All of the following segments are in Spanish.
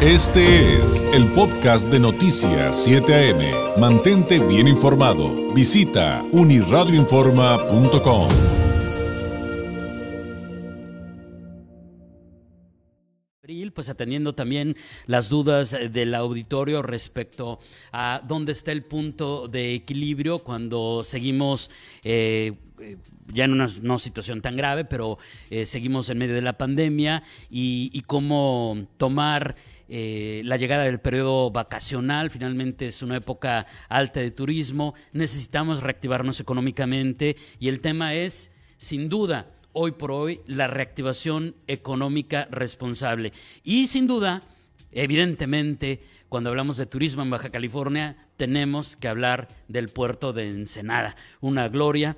Este es el podcast de Noticias 7 AM. Mantente bien informado. Visita uniradioinforma.com. pues atendiendo también las dudas del auditorio respecto a dónde está el punto de equilibrio cuando seguimos eh, eh, ya en una no situación tan grave, pero eh, seguimos en medio de la pandemia y, cómo tomar la llegada del periodo vacacional, finalmente es una época alta de turismo, necesitamos reactivarnos económicamente y el tema es, sin duda, hoy por hoy la reactivación económica responsable. Y sin duda, evidentemente, cuando hablamos de turismo en Baja California, tenemos que hablar del puerto de Ensenada, una gloria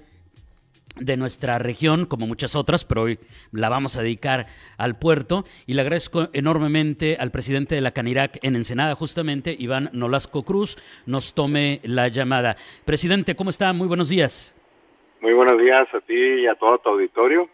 de nuestra región, como muchas otras, pero hoy la vamos a dedicar al puerto. Y le agradezco enormemente al presidente de la Canirac en Ensenada, justamente, Iván Nolasco Cruz, nos tome la llamada. Presidente, ¿cómo está? Muy buenos días. Muy buenos días a ti y a todo tu auditorio.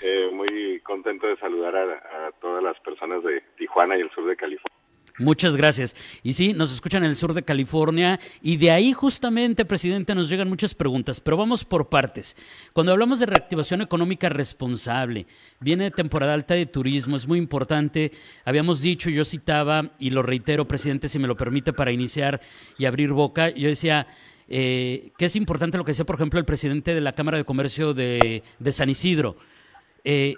Eh, muy contento de saludar a, todas las personas de Tijuana y el sur de California. Muchas gracias. Y sí, nos escuchan en el sur de California y de ahí justamente, presidente, nos llegan muchas preguntas, pero vamos por partes. Cuando hablamos de reactivación económica responsable, viene temporada alta de turismo, es muy importante. Habíamos dicho, yo citaba, y lo reitero, presidente, si me lo permite, para iniciar y abrir boca, yo decía, eh, que es importante lo que decía, por ejemplo, el presidente de la Cámara de Comercio de, San Isidro. Eh,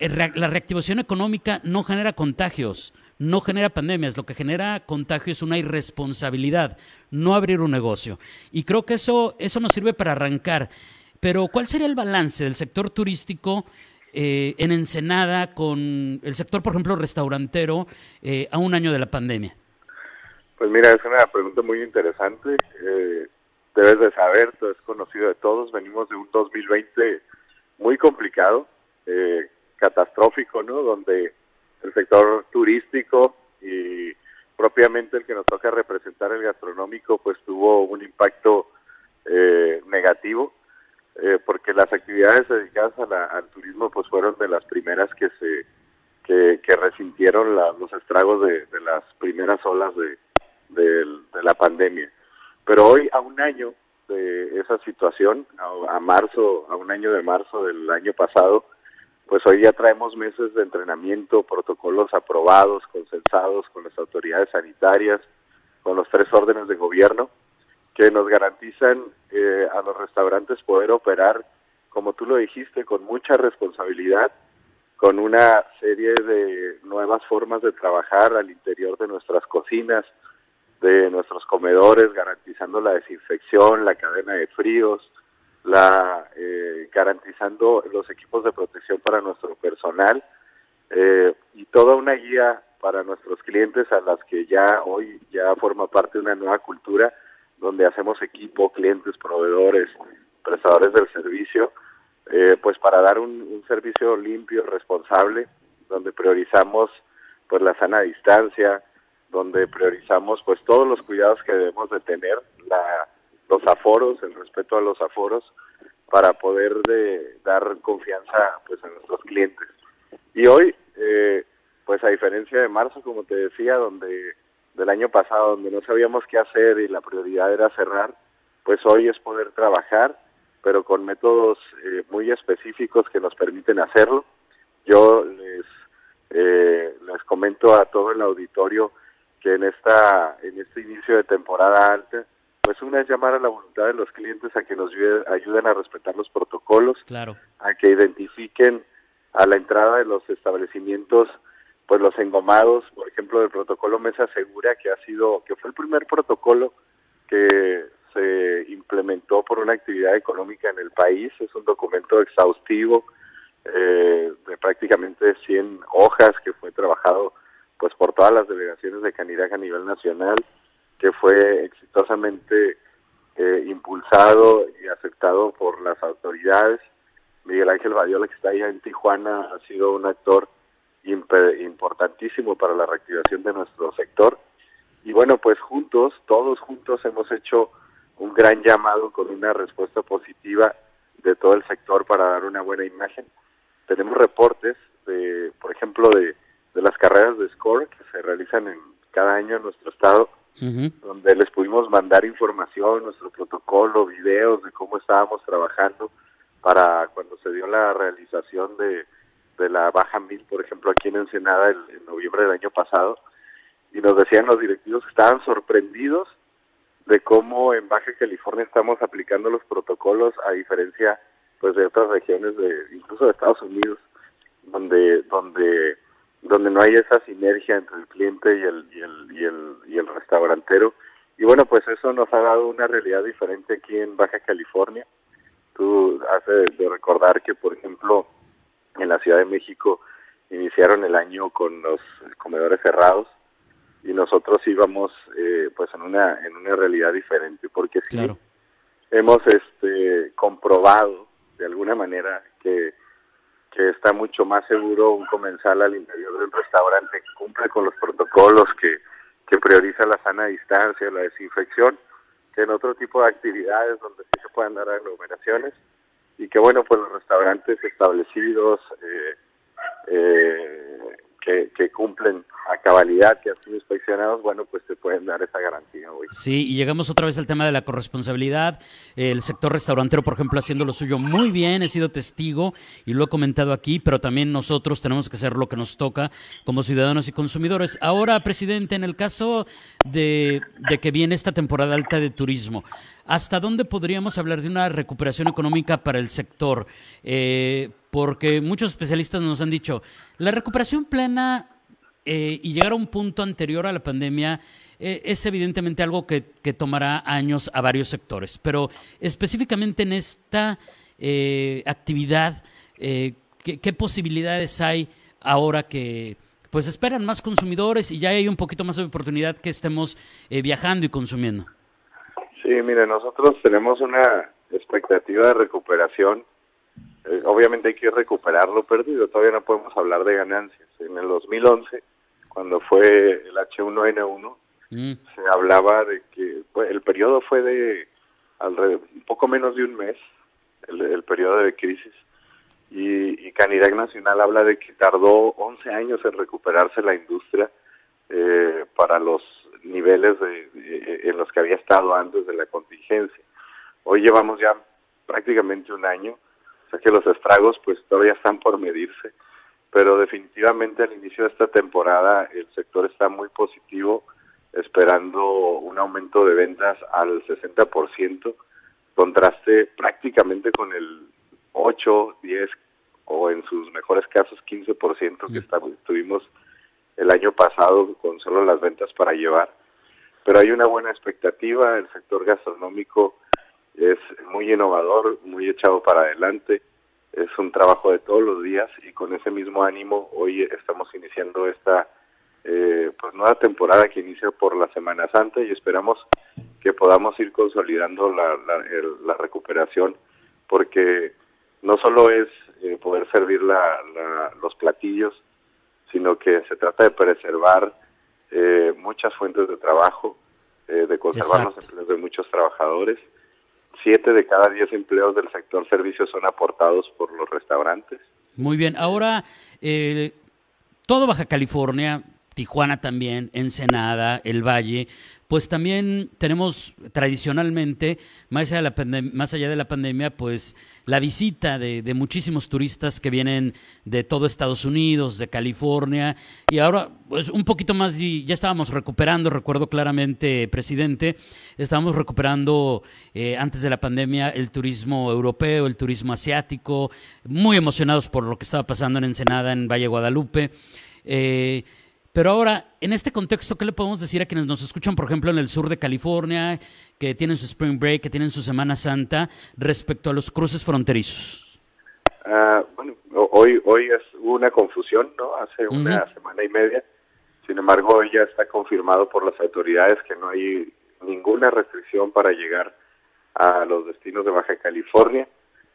la reactivación económica no genera contagios, no genera pandemias, lo que genera contagio es una irresponsabilidad, no abrir un negocio. Y creo que eso, eso nos sirve para arrancar. Pero ¿cuál sería el balance del sector turístico eh, en Ensenada con el sector, por ejemplo, restaurantero a un año de la pandemia? Pues mira, es una pregunta muy interesante. Eh, debes de saber, tú es conocido de todos, venimos de un 2020 muy complicado, eh, catastrófico, ¿no? Donde el sector turístico y propiamente el que nos toca representar el gastronómico, pues tuvo un impacto eh, negativo, porque las actividades dedicadas al turismo, pues fueron de las primeras que se que, resintieron los estragos de las primeras olas de, de, la pandemia. Pero hoy, a un año de esa situación, a, marzo, a un año de marzo del año pasado, pues hoy ya traemos meses de entrenamiento, protocolos aprobados, consensados con las autoridades sanitarias, con los tres órdenes de gobierno, que nos garantizan eh, a los restaurantes poder operar, como tú lo dijiste, con mucha responsabilidad, con una serie de nuevas formas de trabajar al interior de nuestras cocinas, de nuestros comedores, garantizando la desinfección, la cadena de fríos, la eh, garantizando los equipos de protección para nuestro personal eh, y toda una guía para nuestros clientes a las que ya hoy ya forma parte de una nueva cultura donde hacemos equipo, clientes, proveedores, prestadores del servicio, eh, pues para dar un, un, servicio limpio, responsable, donde priorizamos pues la sana distancia, donde priorizamos pues todos los cuidados que debemos de tener, la, los aforos, el respeto a los aforos, para poder de, dar confianza pues a nuestros clientes. Y hoy, eh, pues a diferencia de marzo, como te decía, donde del año pasado, donde no sabíamos qué hacer y la prioridad era cerrar, pues hoy es poder trabajar, pero con métodos eh, muy específicos que nos permiten hacerlo. Yo les, eh, les comento a todo el auditorio que en esta en este inicio de temporada alta pues una es llamar a la voluntad de los clientes a que nos ayuden a respetar los protocolos, claro. a que identifiquen a la entrada de los establecimientos pues los engomados, por ejemplo, del protocolo Mesa Segura que ha sido que fue el primer protocolo que se implementó por una actividad económica en el país, es un documento exhaustivo eh, de prácticamente 100 hojas que fue trabajado pues por todas las delegaciones de Canirac a nivel nacional, que fue exitosamente eh, impulsado y aceptado por las autoridades. Miguel Ángel Badiola, que está allá en Tijuana, ha sido un actor importantísimo para la reactivación de nuestro sector. Y bueno, pues juntos, todos juntos hemos hecho un gran llamado con una respuesta positiva de todo el sector para dar una buena imagen. Tenemos reportes de, por ejemplo, de de las carreras de score que se realizan en cada año en nuestro estado, donde les pudimos mandar información, nuestro protocolo, videos de cómo estábamos trabajando para cuando se dio la realización de, de la Baja Mil, por ejemplo, aquí en Ensenada en noviembre del año pasado, y nos decían los directivos que estaban sorprendidos de cómo en Baja California estamos aplicando los protocolos a diferencia pues de otras regiones de incluso de Estados Unidos donde donde donde no hay esa sinergia entre el cliente y el y el y el, y el restaurantero. Y bueno pues eso nos ha dado una realidad diferente aquí en Baja California. Tú hace de recordar que por ejemplo en la Ciudad de México iniciaron el año con los comedores cerrados y nosotros íbamos eh, pues en una en una realidad diferente porque sí hemos este comprobado de alguna manera que que está mucho más seguro un comensal al interior del restaurante que cumple con los protocolos que que prioriza la sana distancia la desinfección que en otro tipo de actividades donde sí se puedan dar aglomeraciones. Y que bueno pues los restaurantes establecidos eh, eh, que, cumplen a cabalidad que han sido inspeccionados, bueno, pues te pueden dar esa garantía hoy. Sí, y llegamos otra vez al tema de la corresponsabilidad. El sector restaurantero, por ejemplo, haciendo lo suyo muy bien, he sido testigo y lo he comentado aquí, pero también nosotros tenemos que hacer lo que nos toca como ciudadanos y consumidores. Ahora, presidente, en el caso de, de que viene esta temporada alta de turismo, ¿hasta dónde podríamos hablar de una recuperación económica para el sector? Eh, porque muchos especialistas nos han dicho, la recuperación plena eh, y llegar a un punto anterior a la pandemia eh, es evidentemente algo que, tomará años a varios sectores, pero específicamente en esta eh, actividad, ¿qué, posibilidades hay ahora que pues esperan más consumidores y ya hay un poquito más de oportunidad que estemos viajando y consumiendo? Sí, mire, nosotros tenemos una expectativa de recuperación. Obviamente hay que recuperar lo perdido, todavía no podemos hablar de ganancias. En el 2011 cuando fue el H1N1, mm. se hablaba de que el periodo fue de alrededor, un poco menos de un mes, el, periodo de crisis, y, y, Canidad Nacional habla de que tardó 11 años en recuperarse la industria eh, para los niveles de, en los que había estado antes de la contingencia. Hoy llevamos ya prácticamente un año, sea que los estragos pues todavía están por medirse pero definitivamente al inicio de esta temporada el sector está muy positivo, esperando un aumento de ventas al 60%, contraste prácticamente con el 8, 10 o en sus mejores casos 15% que tuvimos el año pasado con solo las ventas para llevar. Pero hay una buena expectativa, el sector gastronómico es muy innovador, muy echado para adelante. Es un trabajo de todos los días y con ese mismo ánimo hoy estamos iniciando esta eh, pues nueva temporada que inicia por la Semana Santa y esperamos que podamos ir consolidando la, la, recuperación porque no solo es eh, poder servir la, los platillos, sino que se trata de preservar eh, muchas fuentes de trabajo, de conservar los empleos de muchos trabajadores siete de cada diez empleos del sector servicios son aportados por los restaurantes. Muy bien, ahora eh, todo Baja California, Tijuana también, Ensenada, El Valle, pues también tenemos tradicionalmente, más allá de la, más allá de la pandemia, pues la visita de, muchísimos turistas que vienen de todo Estados Unidos, de California, y ahora pues un poquito más, ya estábamos recuperando, recuerdo claramente, presidente, estábamos recuperando eh, antes de la pandemia el turismo europeo, el turismo asiático, muy emocionados por lo que estaba pasando en Ensenada, en Valle Guadalupe. Eh, pero ahora, en este contexto, ¿qué le podemos decir a quienes nos escuchan, por ejemplo, en el sur de California, que tienen su Spring Break, que tienen su Semana Santa, respecto a los cruces fronterizos? Ah, bueno, hoy, hoy es una confusión, ¿no? Hace una semana y media. Sin embargo, hoy ya está confirmado por las autoridades que no hay ninguna restricción para llegar a los destinos de Baja California.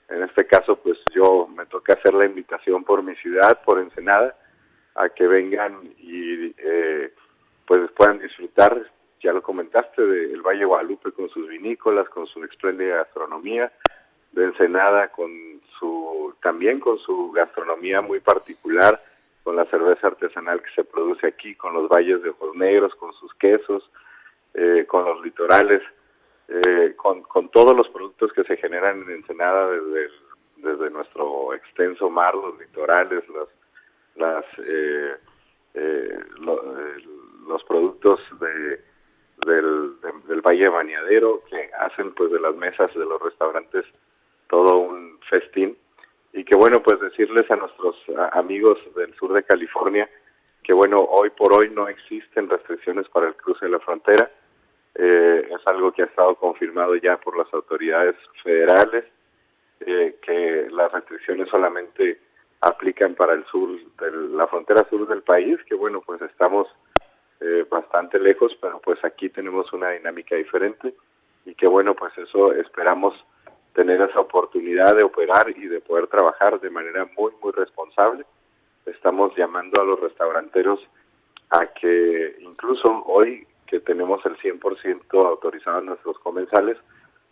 En este caso, pues yo me toca hacer la invitación por mi ciudad, por Ensenada a que vengan y eh, pues puedan disfrutar, ya lo comentaste, del Valle Guadalupe con sus vinícolas, con su espléndida gastronomía, de Ensenada con su también con su gastronomía muy particular, con la cerveza artesanal que se produce aquí, con los valles de ojos negros, con sus quesos, eh, con los litorales, eh, con, con todos los productos que se generan en Ensenada desde, desde nuestro extenso mar, los litorales, los, las, eh, los productos de, del, del Valle Bañadero que hacen pues de las mesas de los restaurantes todo un festín. Y que bueno, pues decirles a nuestros amigos del sur de California que bueno, hoy por hoy no existen restricciones para el cruce de la frontera, eh, es algo que ha estado confirmado ya por las autoridades federales, eh, que las restricciones solamente aplican para el sur, de la frontera sur del país, que bueno, pues estamos eh, bastante lejos, pero pues aquí tenemos una dinámica diferente y que bueno, pues eso esperamos tener esa oportunidad de operar y de poder trabajar de manera muy, muy responsable. Estamos llamando a los restauranteros a que incluso hoy que tenemos el 100% autorizado en nuestros comensales,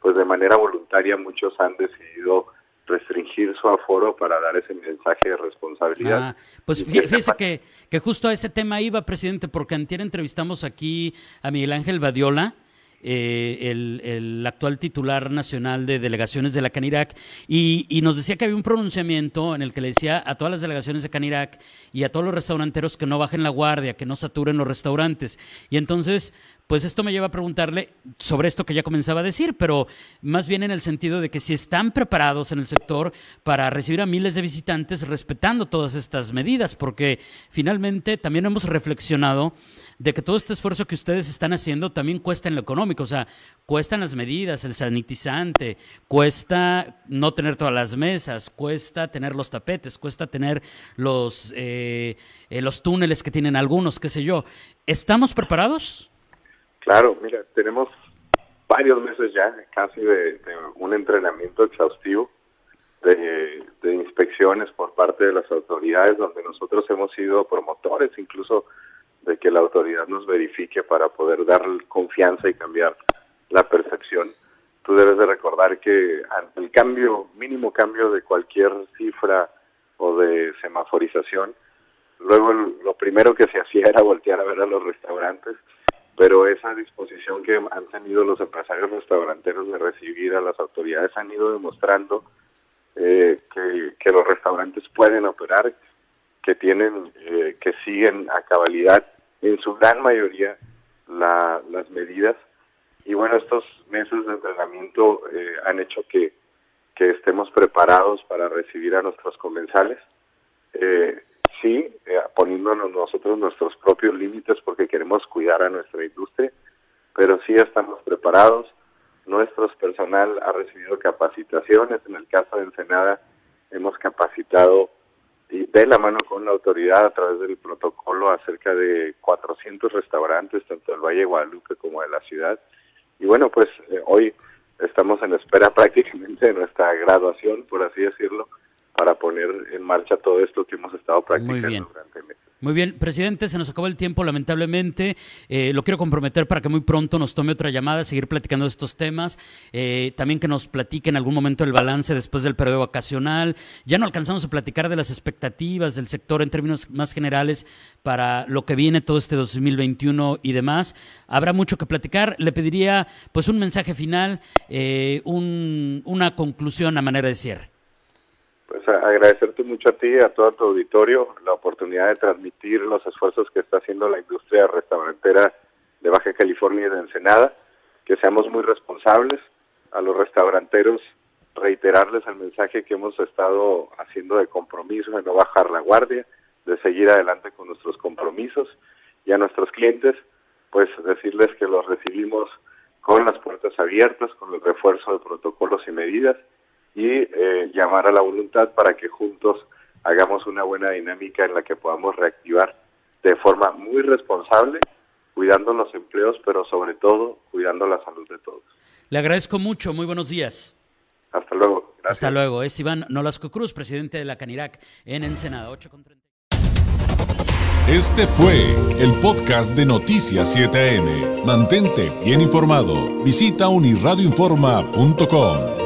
pues de manera voluntaria muchos han decidido restringir su aforo para dar ese mensaje de responsabilidad. Ah, pues fíjese que, que justo a ese tema iba, presidente, porque antier entrevistamos aquí a Miguel Ángel Badiola, eh, el, actual titular nacional de delegaciones de la Canirac, y, y, nos decía que había un pronunciamiento en el que le decía a todas las delegaciones de Canirac y a todos los restauranteros que no bajen la guardia, que no saturen los restaurantes. Y entonces, pues esto me lleva a preguntarle sobre esto que ya comenzaba a decir, pero más bien en el sentido de que si están preparados en el sector para recibir a miles de visitantes respetando todas estas medidas, porque finalmente también hemos reflexionado de que todo este esfuerzo que ustedes están haciendo también cuesta en lo económico, o sea, cuestan las medidas, el sanitizante, cuesta no tener todas las mesas, cuesta tener los tapetes, cuesta tener los, eh, eh, los túneles que tienen algunos, qué sé yo. ¿Estamos preparados? Claro, mira, tenemos varios meses ya casi de, un entrenamiento exhaustivo de, inspecciones por parte de las autoridades donde nosotros hemos sido promotores incluso de que la autoridad nos verifique para poder dar confianza y cambiar la percepción. Tú debes de recordar que ante el cambio, mínimo cambio de cualquier cifra o de semaforización, luego lo primero que se hacía era voltear a ver a los restaurantes pero esa disposición que han tenido los empresarios restauranteros de recibir a las autoridades han ido demostrando eh, que, los restaurantes pueden operar, que tienen, eh, que siguen a cabalidad en su gran mayoría las medidas. Y bueno, estos meses de entrenamiento eh, han hecho que, que estemos preparados para recibir a nuestros comensales. Eh, sí, eh, poniéndonos nosotros nuestros propios límites porque queremos cuidar a nuestra industria, pero sí estamos preparados. Nuestro personal ha recibido capacitaciones. En el caso de Ensenada, hemos capacitado y de la mano con la autoridad a través del protocolo acerca de 400 restaurantes, tanto del Valle de Guadalupe como de la ciudad. Y bueno, pues eh, hoy estamos en espera prácticamente de nuestra graduación, por así decirlo, para poner en marcha todo esto que hemos estado practicando durante meses. Muy bien, presidente, se nos acabó el tiempo, lamentablemente. Eh, lo quiero comprometer para que muy pronto nos tome otra llamada, seguir platicando de estos temas. Eh, también que nos platique en algún momento el balance después del periodo vacacional. Ya no alcanzamos a platicar de las expectativas del sector en términos más generales para lo que viene todo este 2021 y demás. Habrá mucho que platicar. Le pediría pues un mensaje final, eh, una conclusión a manera de cierre pues agradecerte mucho a ti y a todo tu auditorio la oportunidad de transmitir los esfuerzos que está haciendo la industria restaurantera de Baja California y de Ensenada, que seamos muy responsables a los restauranteros, reiterarles el mensaje que hemos estado haciendo de compromiso, de no bajar la guardia, de seguir adelante con nuestros compromisos y a nuestros clientes, pues decirles que los recibimos con las puertas abiertas, con el refuerzo de protocolos y medidas y eh, llamar a la voluntad para que juntos hagamos una buena dinámica en la que podamos reactivar de forma muy responsable, cuidando los empleos, pero sobre todo cuidando la salud de todos. Le agradezco mucho, muy buenos días. Hasta luego. Hasta luego. Es Iván Nolasco Cruz, presidente de la Canirac en Ensenada. 8 Este fue el podcast de Noticias 7am. Mantente bien informado. Visita unirradioinforma.com.